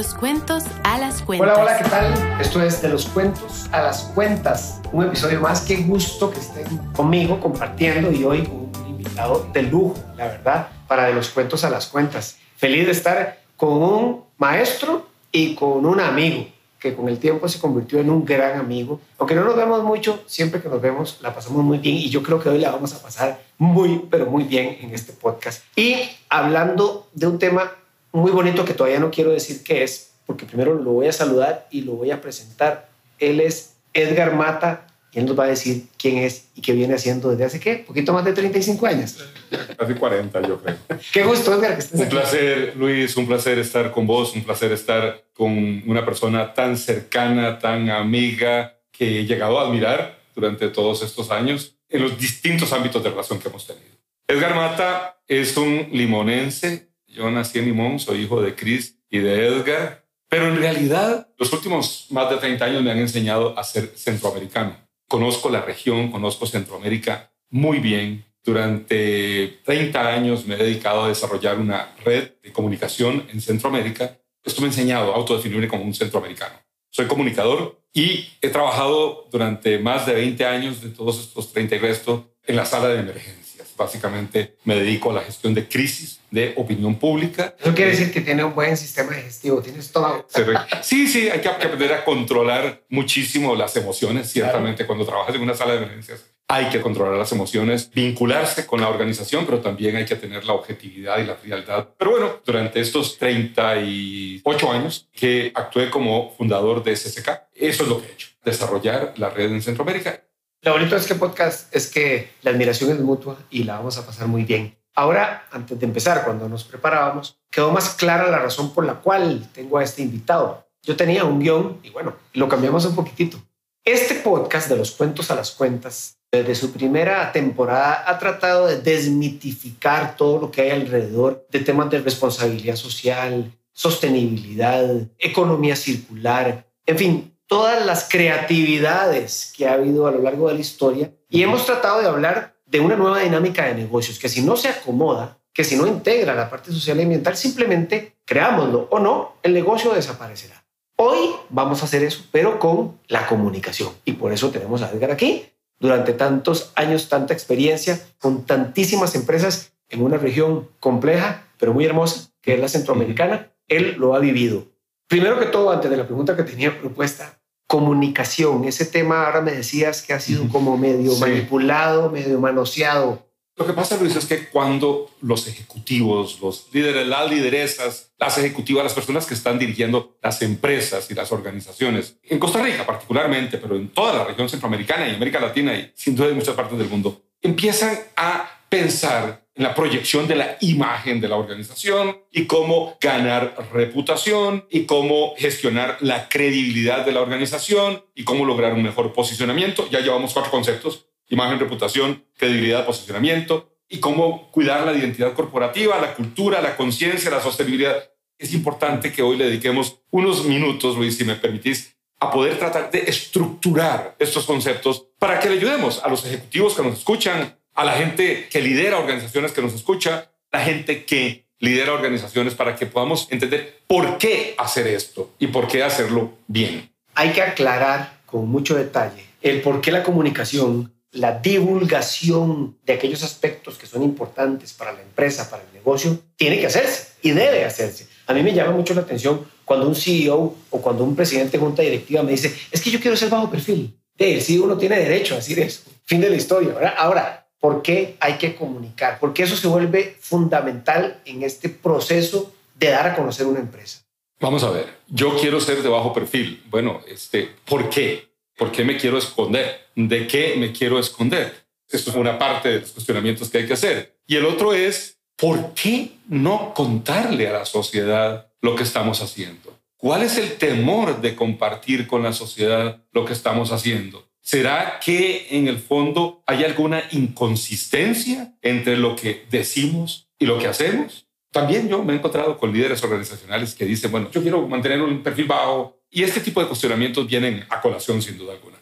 los cuentos a las cuentas. Hola, hola, ¿qué tal? Esto es De los cuentos a las cuentas. Un episodio más. Qué gusto que estén conmigo compartiendo y hoy con un invitado de lujo, la verdad, para De los cuentos a las cuentas. Feliz de estar con un maestro y con un amigo que con el tiempo se convirtió en un gran amigo. Aunque no nos vemos mucho, siempre que nos vemos la pasamos muy bien y yo creo que hoy la vamos a pasar muy, pero muy bien en este podcast. Y hablando de un tema muy bonito que todavía no quiero decir qué es, porque primero lo voy a saludar y lo voy a presentar. Él es Edgar Mata y él nos va a decir quién es y qué viene haciendo desde hace qué, poquito más de 35 años. Casi 40, yo creo. Qué gusto, Edgar, que estés Un aquí. placer, Luis, un placer estar con vos, un placer estar con una persona tan cercana, tan amiga, que he llegado a admirar durante todos estos años en los distintos ámbitos de relación que hemos tenido. Edgar Mata es un limonense. Yo nací en Limón, soy hijo de Chris y de Edgar, pero en realidad los últimos más de 30 años me han enseñado a ser centroamericano. Conozco la región, conozco Centroamérica muy bien. Durante 30 años me he dedicado a desarrollar una red de comunicación en Centroamérica. Esto me ha enseñado a autodefinirme como un centroamericano. Soy comunicador y he trabajado durante más de 20 años de todos estos 30 y resto en la sala de emergencias. Básicamente me dedico a la gestión de crisis, de opinión pública. Eso quiere decir que tiene un buen sistema digestivo, tienes todo. Re- Sí, sí, hay que aprender a controlar muchísimo las emociones, ciertamente, cuando trabajas en una sala de emergencias. Hay que controlar las emociones, vincularse con la organización, pero también hay que tener la objetividad y la frialdad. Pero bueno, durante estos 38 años que actué como fundador de SSK, eso es lo que he hecho, desarrollar la red en Centroamérica. Lo bonito de este podcast es que la admiración es mutua y la vamos a pasar muy bien. Ahora, antes de empezar, cuando nos preparábamos, quedó más clara la razón por la cual tengo a este invitado. Yo tenía un guion y bueno, lo cambiamos un poquitito. Este podcast de los cuentos a las cuentas, desde su primera temporada, ha tratado de desmitificar todo lo que hay alrededor de temas de responsabilidad social, sostenibilidad, economía circular, en fin, todas las creatividades que ha habido a lo largo de la historia. Y hemos tratado de hablar de una nueva dinámica de negocios que si no se acomoda, que si no integra la parte social y ambiental, simplemente creámoslo o no, el negocio desaparecerá. Hoy vamos a hacer eso, pero con la comunicación. Y por eso tenemos a Edgar aquí. Durante tantos años, tanta experiencia, con tantísimas empresas en una región compleja, pero muy hermosa, que es la centroamericana, él lo ha vivido. Primero que todo, antes de la pregunta que tenía propuesta, comunicación. Ese tema ahora me decías que ha sido como medio Sí. manipulado, medio manoseado. Lo que pasa, Luis, es que cuando los ejecutivos, los líderes, las lideresas, las ejecutivas, las personas que están dirigiendo las empresas y las organizaciones, en Costa Rica particularmente, pero en toda la región centroamericana y América Latina y sin duda en muchas partes del mundo, empiezan a pensar la proyección de la imagen de la organización y cómo ganar reputación y cómo gestionar la credibilidad de la organización y cómo lograr un mejor posicionamiento. Ya llevamos cuatro conceptos imagen, reputación, credibilidad, posicionamiento y cómo cuidar la identidad corporativa, la cultura, la conciencia, la sostenibilidad. Es importante que hoy le dediquemos unos minutos, Luis, si me permitís, a poder tratar de estructurar estos conceptos para que le ayudemos a los ejecutivos que nos escuchan, a la gente que lidera organizaciones que nos escucha, la gente que lidera organizaciones para que podamos entender por qué hacer esto y por qué hacerlo bien. Hay que aclarar con mucho detalle el por qué la comunicación, la divulgación de aquellos aspectos que son importantes para la empresa, para el negocio, tiene que hacerse y debe hacerse. A mí me llama mucho la atención cuando un CEO o cuando un presidente de junta directiva me dice, es que yo quiero ser bajo perfil. El CEO no tiene derecho a decir eso. Fin de la historia. ¿verdad? Ahora, ¿por qué hay que comunicar? Porque eso se vuelve fundamental en este proceso de dar a conocer una empresa. Vamos a ver, yo quiero ser de bajo perfil. Bueno, este, ¿por qué? ¿Por qué me quiero esconder? ¿De qué me quiero esconder? Esto es una parte de los cuestionamientos que hay que hacer. Y el otro es, ¿por qué no contarle a la sociedad lo que estamos haciendo? ¿Cuál es el temor de compartir con la sociedad lo que estamos haciendo? ¿Será que en el fondo hay alguna inconsistencia entre lo que decimos y lo que hacemos? También yo me he encontrado con líderes organizacionales que dicen, bueno, yo quiero mantener un perfil bajo y este tipo de cuestionamientos vienen a colación sin duda alguna.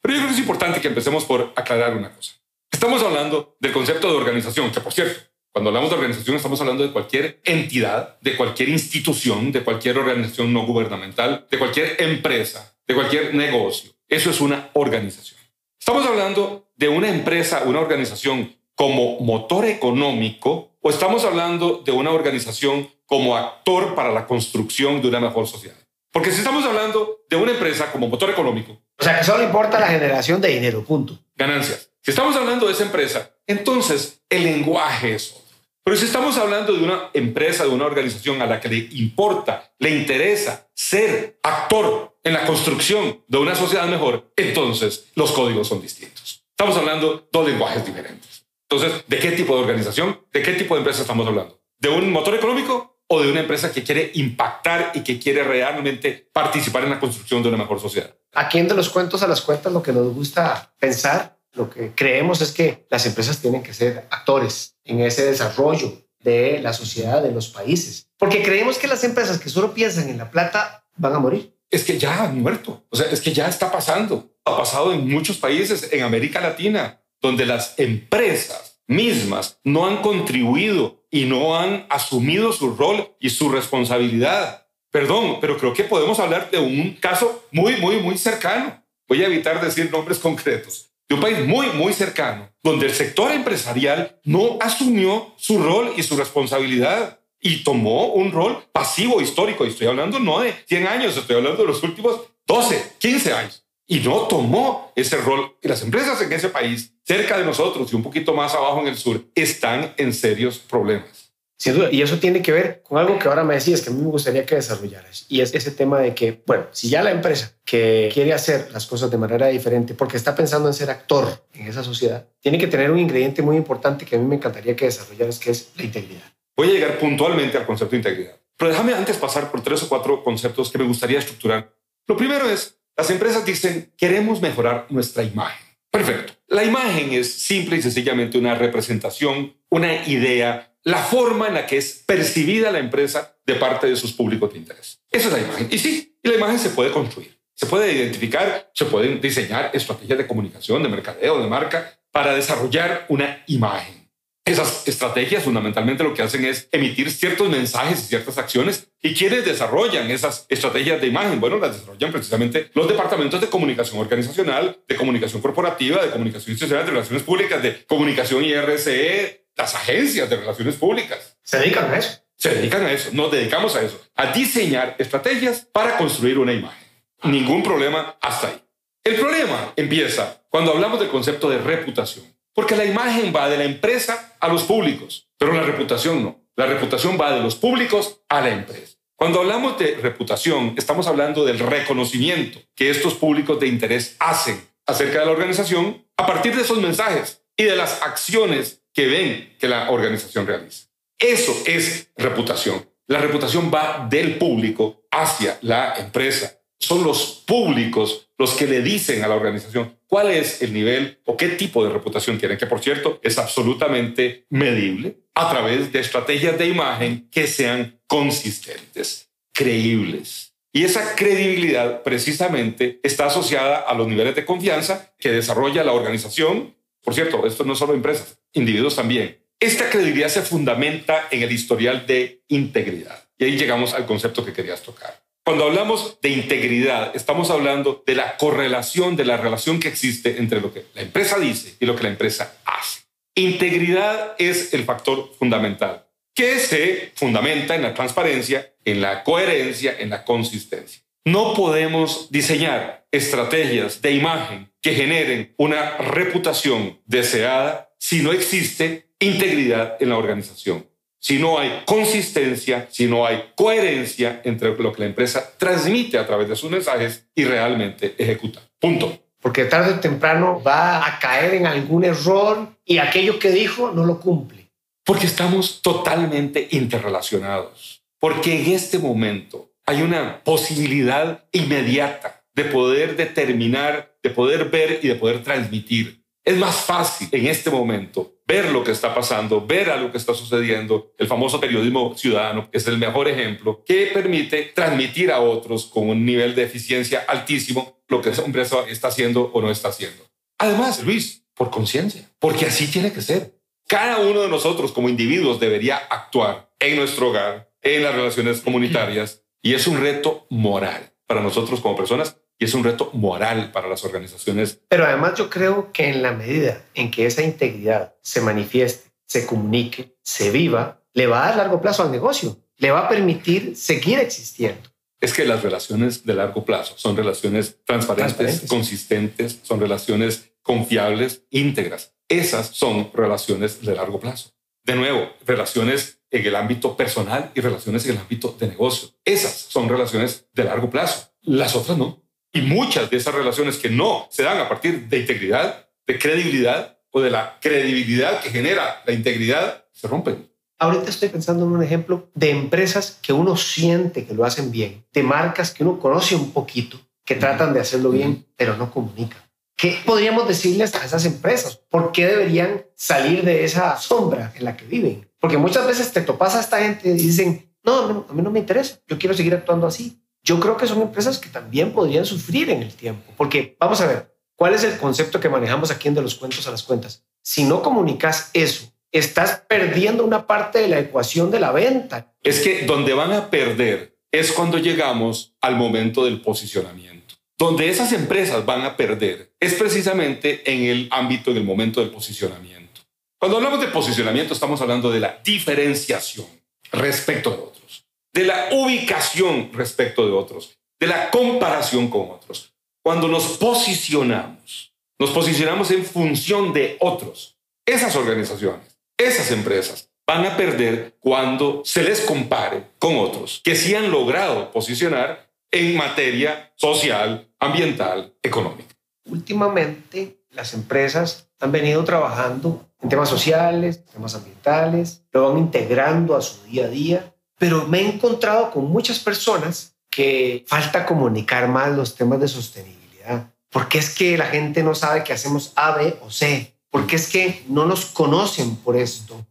Pero yo creo que es importante que empecemos por aclarar una cosa. Estamos hablando del concepto de organización, que por cierto, Cuando hablamos de organización estamos hablando de cualquier entidad, de cualquier institución, de cualquier organización no gubernamental, de cualquier empresa, de cualquier negocio. Eso es una organización. Estamos hablando de una empresa, una organización como motor económico o estamos hablando de una organización como actor para la construcción de una mejor sociedad. Porque si estamos hablando de una empresa como motor económico. O sea, que solo importa la generación de dinero, punto. Ganancias. Si estamos hablando de esa empresa, entonces el lenguaje es otro. Pero si estamos hablando de una empresa, de una organización a la que le importa, le interesa ser actor en la construcción de una sociedad mejor, entonces los códigos son distintos. Estamos hablando de dos lenguajes diferentes. Entonces, ¿de qué tipo de organización, de qué tipo de empresa estamos hablando? ¿De un motor económico o de una empresa que quiere impactar y que quiere realmente participar en la construcción de una mejor sociedad. Aquí en De los Cuentos a las Cuentas lo que nos gusta pensar, lo que creemos es que las empresas tienen que ser actores en ese desarrollo de la sociedad, de los países. Porque creemos que las empresas que solo piensan en la plata van a morir. Es que ya han muerto. O sea, es que ya está pasando. Ha pasado en muchos países, en América Latina, donde las empresas mismas no han contribuido y no han asumido su rol y su responsabilidad. Perdón, pero creo que podemos hablar de un caso muy, muy, muy cercano. Voy a evitar decir nombres concretos. De un país muy, muy cercano, donde el sector empresarial no asumió su rol y su responsabilidad y tomó un rol pasivo histórico. Y estoy hablando no de 100 años, estoy hablando de los últimos 12, 15 años. Y no tomó ese rol. Y las empresas en ese país cerca de nosotros y un poquito más abajo en el sur, están en serios problemas. Sin duda, y eso tiene que ver con algo que ahora me decías que a mí me gustaría que desarrollaras, y es ese tema de que, bueno, si ya la empresa que quiere hacer las cosas de manera diferente porque está pensando en ser actor en esa sociedad, tiene que tener un ingrediente muy importante que a mí me encantaría que desarrollaras, que es la integridad. Voy a llegar puntualmente al concepto de integridad, pero déjame antes pasar por tres o cuatro conceptos que me gustaría estructurar. Lo primero es, las empresas dicen, queremos mejorar nuestra imagen. Perfecto. La imagen es simple y sencillamente una representación, una idea, la forma en la que es percibida la empresa de parte de sus públicos de interés. Esa es la imagen. Y sí, la imagen se puede construir, se puede identificar, se pueden diseñar estrategias de comunicación, de mercadeo, de marca, para desarrollar una imagen. Esas estrategias fundamentalmente lo que hacen es emitir ciertos mensajes y ciertas acciones. ¿Y quienes desarrollan esas estrategias de imagen? Bueno, las desarrollan precisamente los departamentos de comunicación organizacional, de comunicación corporativa, de comunicación institucional, de relaciones públicas, de comunicación IRCE, las agencias de relaciones públicas. ¿Se dedican a eso? Se dedican a eso, nos dedicamos a eso, a diseñar estrategias para construir una imagen. Ningún problema hasta ahí. El problema empieza cuando hablamos del concepto de reputación. Porque la imagen va de la empresa a los públicos, pero la reputación no. La reputación va de los públicos a la empresa. Cuando hablamos de reputación, estamos hablando del reconocimiento que estos públicos de interés hacen acerca de la organización a partir de esos mensajes y de las acciones que ven que la organización realiza. Eso es reputación. La reputación va del público hacia la empresa. Son los públicos los que le dicen a la organización cuál es el nivel o qué tipo de reputación tienen, que por cierto es absolutamente medible a través de estrategias de imagen que sean consistentes, creíbles. Y esa credibilidad precisamente está asociada a los niveles de confianza que desarrolla la organización. Por cierto, esto no es solo empresas, individuos también. Esta credibilidad se fundamenta en el historial de integridad. Y ahí llegamos al concepto que querías tocar. Cuando hablamos de integridad, estamos hablando de la correlación, de la relación que existe entre lo que la empresa dice y lo que la empresa hace. Integridad es el factor fundamental que se fundamenta en la transparencia, en la coherencia, en la consistencia. No podemos diseñar estrategias de imagen que generen una reputación deseada si no existe integridad en la organización si no hay consistencia, si no hay coherencia entre lo que la empresa transmite a través de sus mensajes y realmente ejecuta. Punto. Porque tarde o temprano va a caer en algún error y aquello que dijo no lo cumple. Porque estamos totalmente interrelacionados. Porque en este momento hay una posibilidad inmediata de poder determinar, de poder ver y de poder transmitir. Es más fácil en este momento ver lo que está pasando, ver algo que está sucediendo. El famoso periodismo ciudadano es el mejor ejemplo que permite transmitir a otros con un nivel de eficiencia altísimo lo que esa empresa está haciendo o no está haciendo. Además, Luis, por conciencia, porque así tiene que ser. cada uno de nosotros como individuos debería actuar en nuestro hogar, en las relaciones comunitarias, y es un reto moral para nosotros como personas y es un reto moral para las organizaciones. Pero además yo creo que en la medida en que esa integridad se manifieste, se comunique, se viva, le va a dar largo plazo al negocio, le va a permitir seguir existiendo. Es que las relaciones de largo plazo son relaciones transparentes, consistentes, son relaciones confiables, íntegras. Esas son relaciones de largo plazo. De nuevo, relaciones en el ámbito personal y relaciones en el ámbito de negocio. Esas son relaciones de largo plazo. Las otras no. Y muchas de esas relaciones que no se dan a partir de integridad, de credibilidad o de la credibilidad que genera la integridad, se rompen. Ahorita estoy pensando en un ejemplo de empresas que uno siente que lo hacen bien, de marcas que uno conoce un poquito, que tratan de hacerlo bien, pero no comunican. ¿Qué podríamos decirles a esas empresas? ¿Por qué deberían salir de esa sombra en la que viven? Porque muchas veces te topas a esta gente y dicen, no, a mí no me interesa, yo quiero seguir actuando así. Yo creo que son empresas que también podrían sufrir en el tiempo, porque vamos a ver, ¿cuál es el concepto que manejamos aquí en de los cuentos a las cuentas? Si no comunicas eso, estás perdiendo una parte de la ecuación de la venta. Es que donde van a perder es cuando llegamos al momento del posicionamiento. Donde esas empresas van a perder es precisamente en el ámbito, en el momento del posicionamiento. Cuando hablamos de posicionamiento estamos hablando de la diferenciación respecto de otros, de la ubicación respecto de otros, de la comparación con otros. Cuando nos posicionamos, nos posicionamos en función de otros. Esas organizaciones, esas empresas van a perder cuando se les compare con otros que sí han logrado posicionar en materia social, ambiental, económica. Últimamente, las empresas han venido trabajando en temas sociales, temas ambientales, lo van integrando a su día a día, pero me he encontrado con muchas personas que falta comunicar más los temas de sostenibilidad, porque es que la gente no sabe que hacemos A, B o C, porque es que no nos conocen por esto.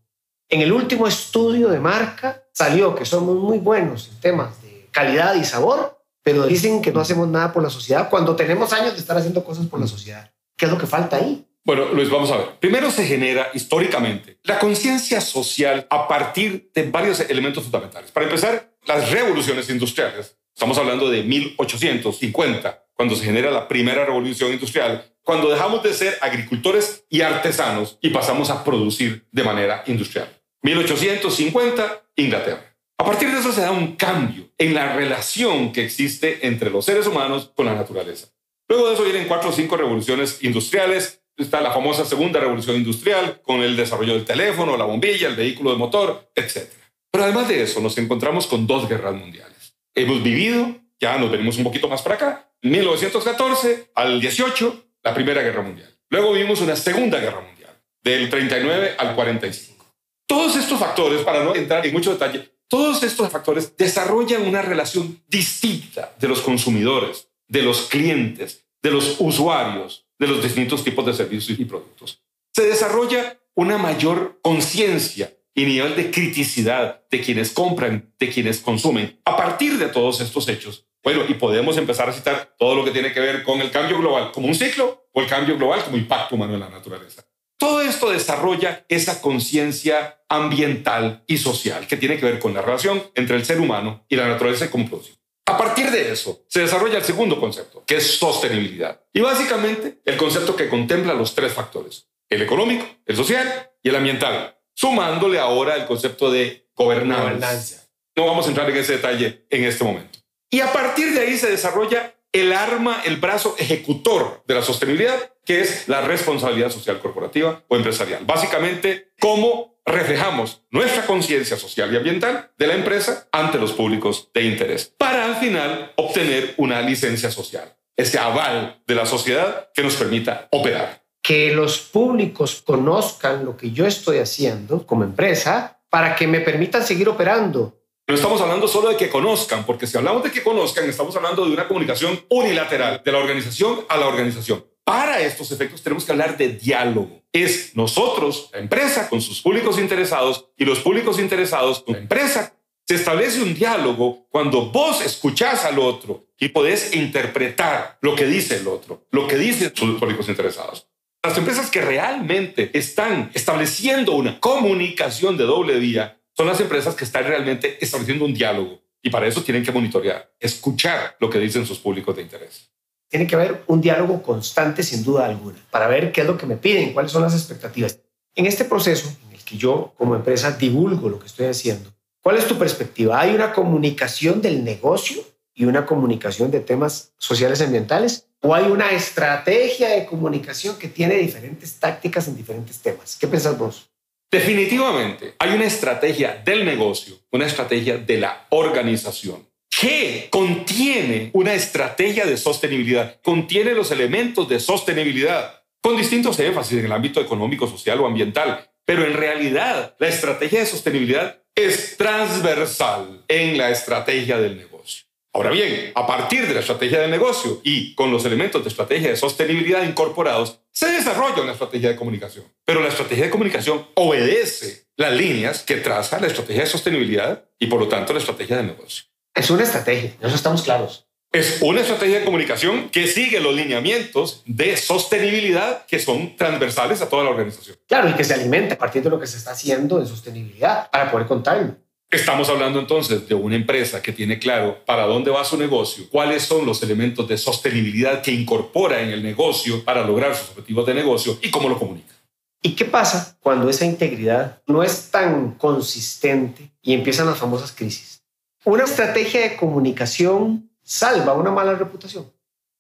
En el último estudio de marca salió que somos muy buenos en temas de calidad y sabor, pero dicen que no hacemos nada por la sociedad cuando tenemos años de estar haciendo cosas por la sociedad. ¿Qué es lo que falta ahí? Bueno, Luis, vamos a ver. Primero se genera históricamente la conciencia social a partir de varios elementos fundamentales. Para empezar, las revoluciones industriales. Estamos hablando de 1850, cuando se genera la primera revolución industrial, cuando dejamos de ser agricultores y artesanos y pasamos a producir de manera industrial. 1850, Inglaterra. A partir de eso se da un cambio en la relación que existe entre los seres humanos con la naturaleza. Luego de eso vienen cuatro o cinco revoluciones industriales. Está la famosa segunda revolución industrial con el desarrollo del teléfono, la bombilla, el vehículo de motor, etc. Pero además de eso nos encontramos con dos guerras mundiales. Hemos vivido, ya nos venimos un poquito más para acá, 1914 al 18, la Primera Guerra Mundial. Luego vivimos una Segunda Guerra Mundial, del 39 al 45. Todos estos factores, para no entrar en mucho detalle, todos estos factores desarrollan una relación distinta de los consumidores, de los clientes, de los usuarios, de los distintos tipos de servicios y productos. Se desarrolla una mayor conciencia y nivel de criticidad de quienes compran, de quienes consumen, a partir de todos estos hechos. Bueno, y podemos empezar a citar todo lo que tiene que ver con el cambio global como un ciclo o el cambio global como impacto humano en la naturaleza. Todo esto desarrolla esa conciencia ambiental y social que tiene que ver con la relación entre el ser humano y la naturaleza como producción. A partir de eso se desarrolla el segundo concepto, que es sostenibilidad. Y básicamente el concepto que contempla los tres factores, el económico, el social y el ambiental, sumándole ahora el concepto de gobernanza. No vamos a entrar en ese detalle en este momento. Y a partir de ahí se desarrolla el arma, el brazo ejecutor de la sostenibilidad, que es la responsabilidad social corporativa o empresarial. Básicamente, cómo reflejamos nuestra conciencia social y ambiental de la empresa ante los públicos de interés, para al final obtener una licencia social, ese aval de la sociedad que nos permita operar. Que los públicos conozcan lo que yo estoy haciendo como empresa para que me permitan seguir operando no estamos hablando solo de que conozcan, porque si hablamos de que conozcan, estamos hablando de una comunicación unilateral de la organización a la organización. Para estos efectos tenemos que hablar de diálogo. Es nosotros, la empresa, con sus públicos interesados y los públicos interesados con la empresa. Se establece un diálogo cuando vos escuchás al otro y podés interpretar lo que dice el otro, lo que dicen sus públicos interesados. Las empresas que realmente están estableciendo una comunicación de doble vía son las empresas que están realmente estableciendo un diálogo. Y para eso tienen que monitorear, escuchar lo que dicen sus públicos de interés. Tiene que haber un diálogo constante, sin duda alguna, para ver qué es lo que me piden, cuáles son las expectativas. En este proceso en el que yo como empresa divulgo lo que estoy haciendo, ¿cuál es tu perspectiva? ¿Hay una comunicación del negocio y una comunicación de temas sociales y ambientales? ¿O hay una estrategia de comunicación que tiene diferentes tácticas en diferentes temas? ¿Qué piensas vos? Definitivamente, hay una estrategia del negocio, una estrategia de la organización que contiene una estrategia de sostenibilidad, contiene los elementos de sostenibilidad, con distintos énfasis en el ámbito económico, social o ambiental. Pero en realidad, la estrategia de sostenibilidad es transversal en la estrategia del negocio. Ahora bien, a partir de la estrategia de negocio y con los elementos de estrategia de sostenibilidad incorporados, se desarrolla una estrategia de comunicación. Pero la estrategia de comunicación obedece las líneas que traza la estrategia de sostenibilidad y por lo tanto la estrategia de negocio. Es una estrategia, eso estamos claros. Es una estrategia de comunicación que sigue los lineamientos de sostenibilidad que son transversales a toda la organización. Claro, y que se alimenta a partir de lo que se está haciendo en sostenibilidad para poder contarlo. Estamos hablando entonces de una empresa que tiene claro para dónde va su negocio, cuáles son los elementos de sostenibilidad que incorpora en el negocio para lograr sus objetivos de negocio y cómo lo comunica. ¿Y qué pasa cuando esa integridad no es tan consistente y empiezan las famosas crisis? Una estrategia de comunicación salva una mala reputación.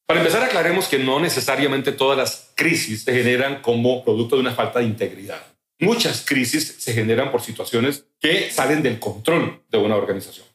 Para empezar, aclaremos que no necesariamente todas las crisis se generan como producto de una falta de integridad. Muchas crisis se generan por situaciones que salen del control de una organización.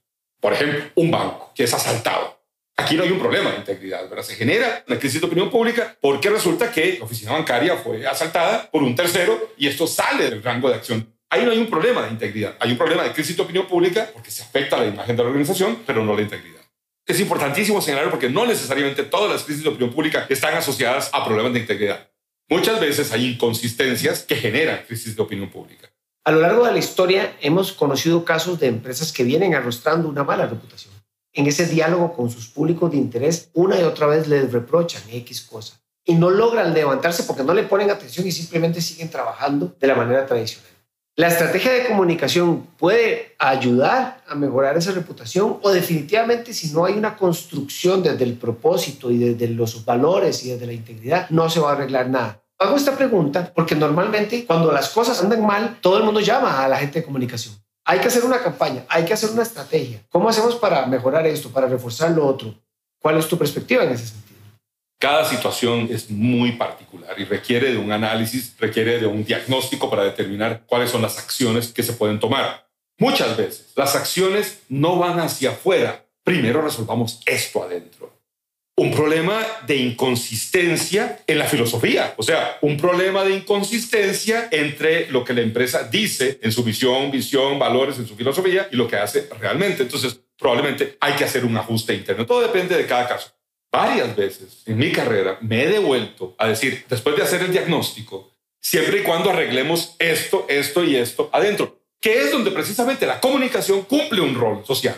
Por ejemplo, un banco que es asaltado. Aquí no hay un problema de integridad, ¿verdad? Se genera una crisis de opinión pública porque resulta que la oficina bancaria fue asaltada por un tercero y esto sale del rango de acción. Ahí no hay un problema de integridad, hay un problema de crisis de opinión pública porque se afecta la imagen de la organización, pero no la integridad. Es importantísimo señalar porque no necesariamente todas las crisis de opinión pública están asociadas a problemas de integridad. Muchas veces hay inconsistencias que generan crisis de opinión pública. A lo largo de la historia hemos conocido casos de empresas que vienen arrastrando una mala reputación. En ese diálogo con sus públicos de interés, una y otra vez les reprochan X cosa y no logran levantarse porque no le ponen atención y simplemente siguen trabajando de la manera tradicional. La estrategia de comunicación puede ayudar a mejorar esa reputación o definitivamente si no hay una construcción desde el propósito y desde los valores y desde la integridad, no se va a arreglar nada. Hago esta pregunta porque normalmente cuando las cosas andan mal, todo el mundo llama a la gente de comunicación. Hay que hacer una campaña, hay que hacer una estrategia. ¿Cómo hacemos para mejorar esto, para reforzar lo otro? ¿Cuál es tu perspectiva en ese sentido? Cada situación es muy particular y requiere de un análisis, requiere de un diagnóstico para determinar cuáles son las acciones que se pueden tomar. Muchas veces las acciones no van hacia afuera. Primero resolvamos esto adentro. Un problema de inconsistencia en la filosofía, o sea, un problema de inconsistencia entre lo que la empresa dice en su visión, visión, valores, en su filosofía y lo que hace realmente. Entonces, probablemente hay que hacer un ajuste interno. Todo depende de cada caso varias veces en mi carrera me he devuelto a decir, después de hacer el diagnóstico, siempre y cuando arreglemos esto, esto y esto adentro, que es donde precisamente la comunicación cumple un rol social.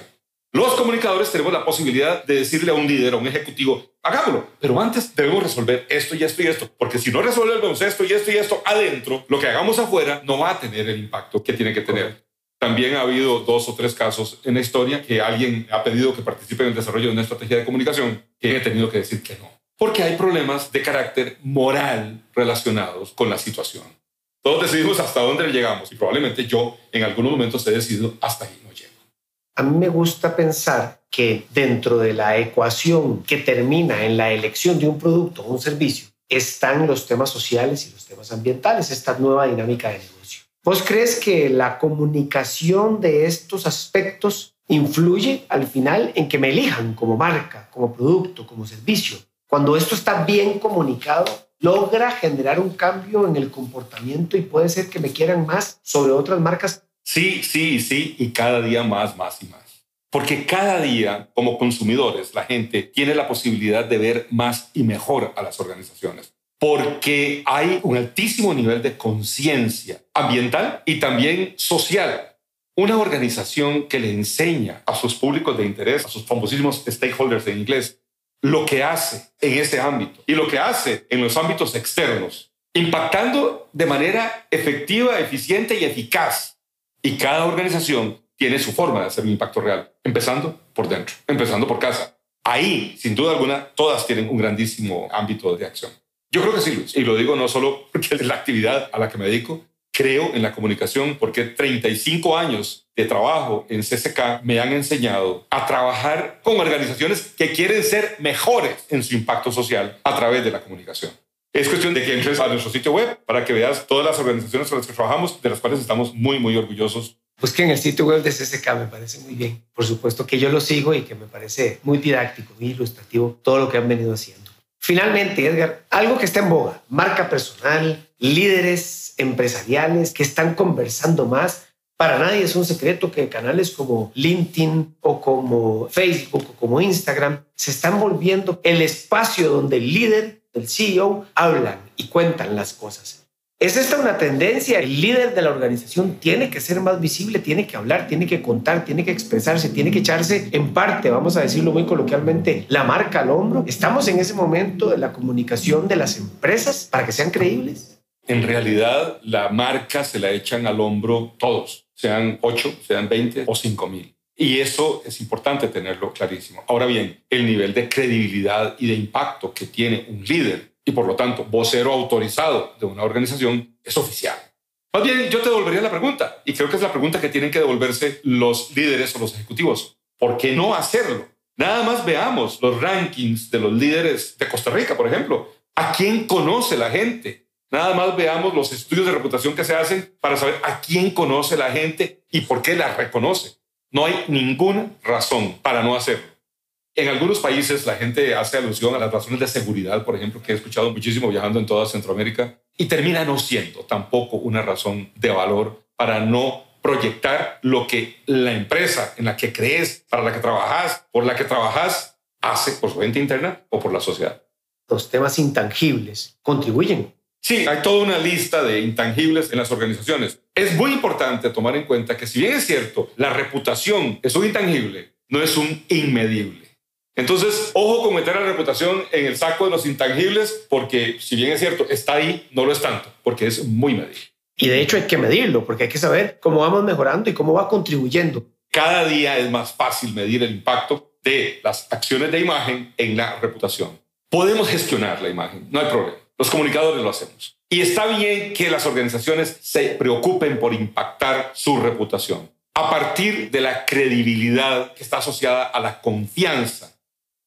Los comunicadores tenemos la posibilidad de decirle a un líder, a un ejecutivo, hagámoslo, pero antes debemos resolver esto y esto y esto, porque si no resolvemos esto y esto y esto adentro, lo que hagamos afuera no va a tener el impacto que tiene que tener. También ha habido dos o tres casos en la historia que alguien ha pedido que participe en el desarrollo de una estrategia de comunicación que he tenido que decir que no, porque hay problemas de carácter moral relacionados con la situación. Todos decidimos hasta dónde llegamos y probablemente yo en algunos momentos he decidido hasta ahí no llego. A mí me gusta pensar que dentro de la ecuación que termina en la elección de un producto o un servicio están los temas sociales y los temas ambientales, esta nueva dinámica de negocio. ¿Vos crees que la comunicación de estos aspectos influye al final en que me elijan como marca, como producto, como servicio? Cuando esto está bien comunicado, logra generar un cambio en el comportamiento y puede ser que me quieran más sobre otras marcas. Sí, sí, sí, y cada día más, más y más. Porque cada día, como consumidores, la gente tiene la posibilidad de ver más y mejor a las organizaciones porque hay un altísimo nivel de conciencia ambiental y también social. Una organización que le enseña a sus públicos de interés, a sus famosísimos stakeholders en inglés, lo que hace en ese ámbito y lo que hace en los ámbitos externos, impactando de manera efectiva, eficiente y eficaz. Y cada organización tiene su forma de hacer un impacto real, empezando por dentro, empezando por casa. Ahí, sin duda alguna, todas tienen un grandísimo ámbito de acción. Yo creo que sí, Luis, y lo digo no solo porque es la actividad a la que me dedico, creo en la comunicación porque 35 años de trabajo en CCK me han enseñado a trabajar con organizaciones que quieren ser mejores en su impacto social a través de la comunicación. Es cuestión de que entres a nuestro sitio web para que veas todas las organizaciones con las que trabajamos, de las cuales estamos muy, muy orgullosos. Busquen pues el sitio web de CCK, me parece muy bien. Por supuesto que yo lo sigo y que me parece muy didáctico, muy ilustrativo todo lo que han venido haciendo. Finalmente, Edgar, algo que está en boga, marca personal, líderes empresariales que están conversando más. Para nadie es un secreto que canales como LinkedIn o como Facebook o como Instagram se están volviendo el espacio donde el líder, el CEO, hablan y cuentan las cosas. ¿Es esta una tendencia? El líder de la organización tiene que ser más visible, tiene que hablar, tiene que contar, tiene que expresarse, tiene que echarse en parte, vamos a decirlo muy coloquialmente, la marca al hombro. ¿Estamos en ese momento de la comunicación de las empresas para que sean creíbles? En realidad, la marca se la echan al hombro todos, sean 8, sean 20 o 5 mil. Y eso es importante tenerlo clarísimo. Ahora bien, el nivel de credibilidad y de impacto que tiene un líder y por lo tanto vocero autorizado de una organización es oficial. Más bien, yo te devolvería la pregunta y creo que es la pregunta que tienen que devolverse los líderes o los ejecutivos. ¿Por qué no hacerlo? Nada más veamos los rankings de los líderes de Costa Rica, por ejemplo. ¿A quién conoce la gente? Nada más veamos los estudios de reputación que se hacen para saber a quién conoce la gente y por qué la reconoce. No hay ninguna razón para no hacerlo. En algunos países la gente hace alusión a las razones de seguridad, por ejemplo, que he escuchado muchísimo viajando en toda Centroamérica, y termina no siendo tampoco una razón de valor para no proyectar lo que la empresa en la que crees, para la que trabajas, por la que trabajas, hace por su gente interna o por la sociedad. Los temas intangibles contribuyen. Sí, hay toda una lista de intangibles en las organizaciones. Es muy importante tomar en cuenta que si bien es cierto, la reputación es un intangible, no es un inmedible. Entonces, ojo con meter la reputación en el saco de los intangibles, porque si bien es cierto, está ahí, no lo es tanto, porque es muy medible. Y de hecho hay que medirlo, porque hay que saber cómo vamos mejorando y cómo va contribuyendo. Cada día es más fácil medir el impacto de las acciones de imagen en la reputación. Podemos gestionar la imagen, no hay problema. Los comunicadores lo hacemos. Y está bien que las organizaciones se preocupen por impactar su reputación a partir de la credibilidad que está asociada a la confianza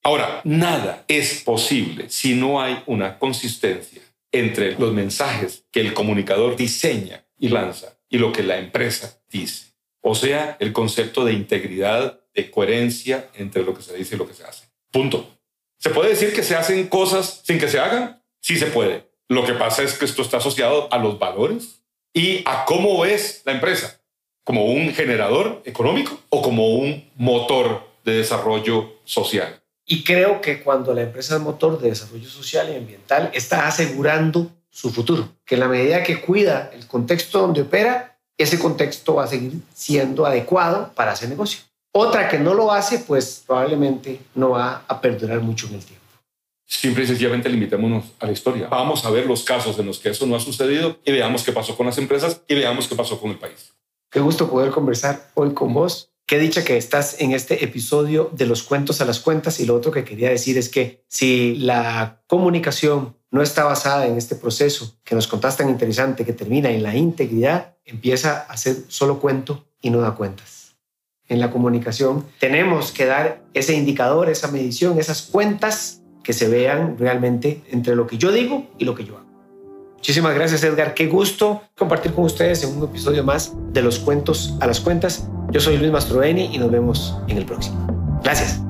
Ahora, nada es posible si no hay una consistencia entre los mensajes que el comunicador diseña y lanza y lo que la empresa dice. O sea, el concepto de integridad, de coherencia entre lo que se dice y lo que se hace. Punto. ¿Se puede decir que se hacen cosas sin que se hagan? Sí se puede. Lo que pasa es que esto está asociado a los valores y a cómo es la empresa, como un generador económico o como un motor de desarrollo social. Y creo que cuando la empresa es motor de desarrollo social y ambiental, está asegurando su futuro, que en la medida que cuida el contexto donde opera, ese contexto va a seguir siendo adecuado para hacer negocio. Otra que no lo hace, pues probablemente no va a perdurar mucho en el tiempo. Simple y sencillamente limitémonos a la historia. Vamos a ver los casos en los que eso no ha sucedido y veamos qué pasó con las empresas y veamos qué pasó con el país. Qué gusto poder conversar hoy con vos Qué dicha que estás en este episodio de los cuentos a las cuentas y lo otro que quería decir es que si la comunicación no está basada en este proceso que nos contás tan interesante que termina en la integridad, empieza a ser solo cuento y no da cuentas. En la comunicación tenemos que dar ese indicador, esa medición, esas cuentas que se vean realmente entre lo que yo digo y lo que yo hago. Muchísimas gracias Edgar, qué gusto compartir con ustedes un episodio más de los cuentos a las cuentas. Yo soy Luis Mastroeni y nos vemos en el próximo. Gracias.